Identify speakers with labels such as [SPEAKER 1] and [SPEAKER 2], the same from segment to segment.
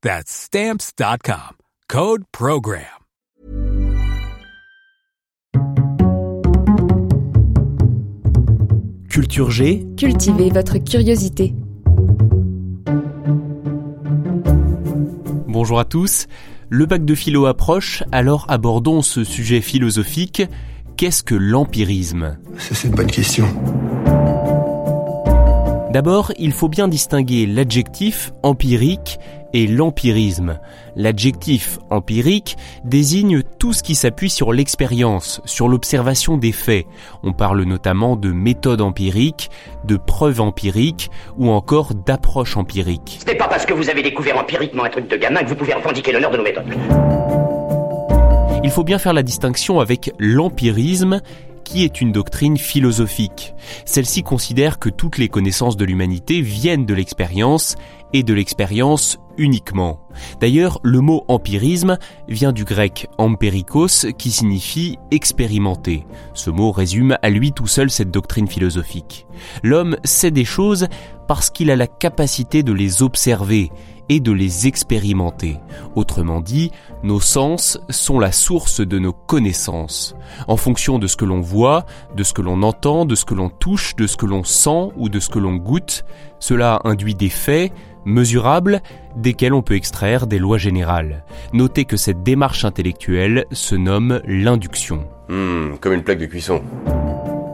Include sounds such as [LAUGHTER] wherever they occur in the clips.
[SPEAKER 1] That's stamps.com. Code program.
[SPEAKER 2] Culture G.
[SPEAKER 3] Cultivez votre curiosité.
[SPEAKER 2] Bonjour à tous. Le bac de philo approche, alors abordons ce sujet philosophique. Qu'est-ce que l'empirisme?
[SPEAKER 4] C'est une bonne question.
[SPEAKER 2] D'abord, il faut bien distinguer l'adjectif empirique et l'empirisme. L'adjectif empirique désigne tout ce qui s'appuie sur l'expérience, sur l'observation des faits. On parle notamment de méthode empirique, de preuve empirique ou encore d'approche empirique.
[SPEAKER 5] Ce n'est pas parce que vous avez découvert empiriquement un truc de gamin que vous pouvez revendiquer l'honneur de nos méthodes.
[SPEAKER 2] Il faut bien faire la distinction avec l'empirisme qui est une doctrine philosophique. Celle-ci considère que toutes les connaissances de l'humanité viennent de l'expérience et de l'expérience uniquement. D'ailleurs, le mot empirisme vient du grec empirikos qui signifie expérimenter. Ce mot résume à lui tout seul cette doctrine philosophique. L'homme sait des choses parce qu'il a la capacité de les observer et de les expérimenter. Autrement dit, nos sens sont la source de nos connaissances. En fonction de ce que l'on voit, de ce que l'on entend, de ce que l'on touche, de ce que l'on sent ou de ce que l'on goûte, cela induit des faits mesurables desquels on peut extraire des lois générales. Notez que cette démarche intellectuelle se nomme l'induction.
[SPEAKER 6] Hmm, comme une plaque de cuisson.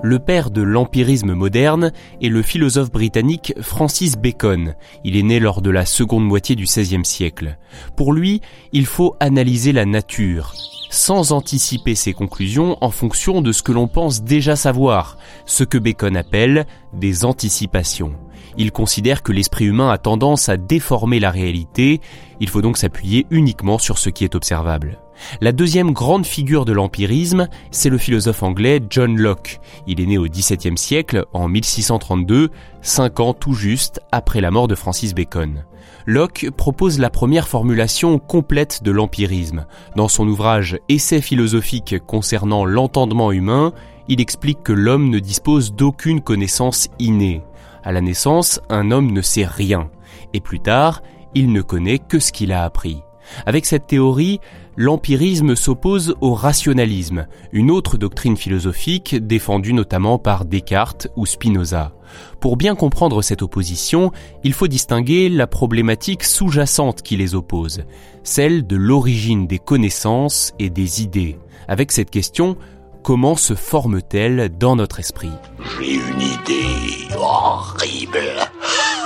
[SPEAKER 2] Le père de l'empirisme moderne est le philosophe britannique Francis Bacon. Il est né lors de la seconde moitié du XVIe siècle. Pour lui, il faut analyser la nature, sans anticiper ses conclusions en fonction de ce que l'on pense déjà savoir, ce que Bacon appelle des anticipations. Il considère que l'esprit humain a tendance à déformer la réalité, il faut donc s'appuyer uniquement sur ce qui est observable. La deuxième grande figure de l'empirisme, c'est le philosophe anglais John Locke. Il est né au XVIIe siècle, en 1632, cinq ans tout juste après la mort de Francis Bacon. Locke propose la première formulation complète de l'empirisme. Dans son ouvrage Essai philosophique concernant l'entendement humain, il explique que l'homme ne dispose d'aucune connaissance innée. À la naissance, un homme ne sait rien, et plus tard, il ne connaît que ce qu'il a appris. Avec cette théorie, l'empirisme s'oppose au rationalisme, une autre doctrine philosophique défendue notamment par Descartes ou Spinoza. Pour bien comprendre cette opposition, il faut distinguer la problématique sous-jacente qui les oppose, celle de l'origine des connaissances et des idées. Avec cette question, comment se forment-elles dans notre esprit?
[SPEAKER 7] J'ai une idée horrible.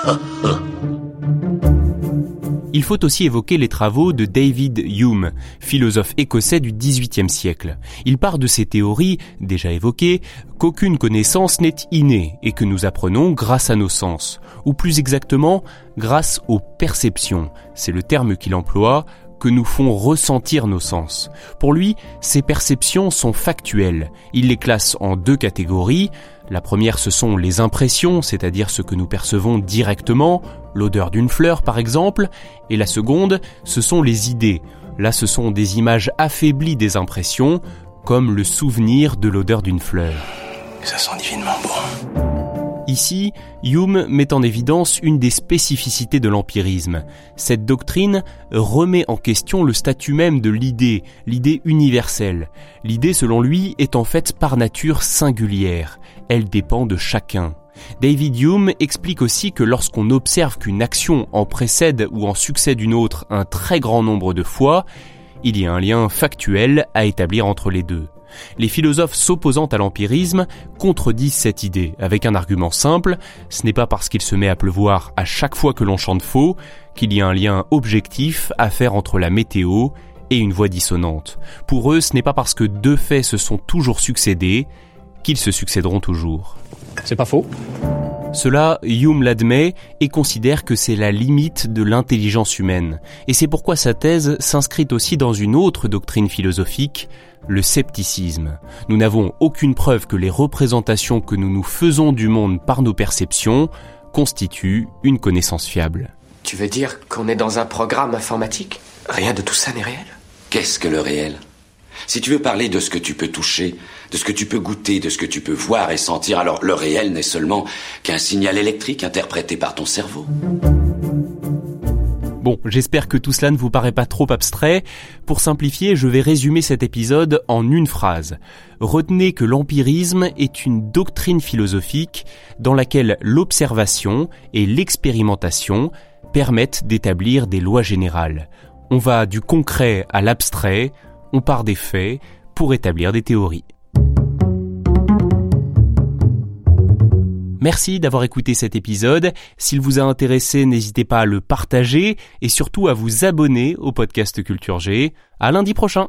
[SPEAKER 7] [LAUGHS]
[SPEAKER 2] Il faut aussi évoquer les travaux de David Hume, philosophe écossais du XVIIIe siècle. Il part de ces théories, déjà évoquées, qu'aucune connaissance n'est innée et que nous apprenons grâce à nos sens, ou plus exactement, grâce aux perceptions. C'est le terme qu'il emploie, que nous font ressentir nos sens. Pour lui, ces perceptions sont factuelles. Il les classe en deux catégories. La première, ce sont les impressions, c'est-à-dire ce que nous percevons directement, l'odeur d'une fleur par exemple, et la seconde, ce sont les idées. Là, ce sont des images affaiblies des impressions, comme le souvenir de l'odeur d'une fleur.
[SPEAKER 4] Ça sent divinement.
[SPEAKER 2] Ici, Hume met en évidence une des spécificités de l'empirisme. Cette doctrine remet en question le statut même de l'idée, l'idée universelle. L'idée, selon lui, est en fait par nature singulière. Elle dépend de chacun. David Hume explique aussi que lorsqu'on observe qu'une action en précède ou en succède une autre un très grand nombre de fois, il y a un lien factuel à établir entre les deux. Les philosophes s'opposant à l'empirisme contredisent cette idée avec un argument simple, ce n'est pas parce qu'il se met à pleuvoir à chaque fois que l'on chante faux qu'il y a un lien objectif à faire entre la météo et une voix dissonante. Pour eux, ce n'est pas parce que deux faits se sont toujours succédés qu'ils se succéderont toujours.
[SPEAKER 8] C'est pas faux.
[SPEAKER 2] Cela, Hume l'admet et considère que c'est la limite de l'intelligence humaine. Et c'est pourquoi sa thèse s'inscrit aussi dans une autre doctrine philosophique, le scepticisme. Nous n'avons aucune preuve que les représentations que nous nous faisons du monde par nos perceptions constituent une connaissance fiable.
[SPEAKER 9] Tu veux dire qu'on est dans un programme informatique? Rien de tout ça n'est réel
[SPEAKER 7] Qu'est-ce que le réel? Si tu veux parler de ce que tu peux toucher, de ce que tu peux goûter, de ce que tu peux voir et sentir, alors le réel n'est seulement qu'un signal électrique interprété par ton cerveau.
[SPEAKER 2] Bon, j'espère que tout cela ne vous paraît pas trop abstrait. Pour simplifier, je vais résumer cet épisode en une phrase. Retenez que l'empirisme est une doctrine philosophique dans laquelle l'observation et l'expérimentation permettent d'établir des lois générales. On va du concret à l'abstrait, on part des faits pour établir des théories. Merci d'avoir écouté cet épisode. S'il vous a intéressé, n'hésitez pas à le partager et surtout à vous abonner au podcast Culture G. À lundi prochain.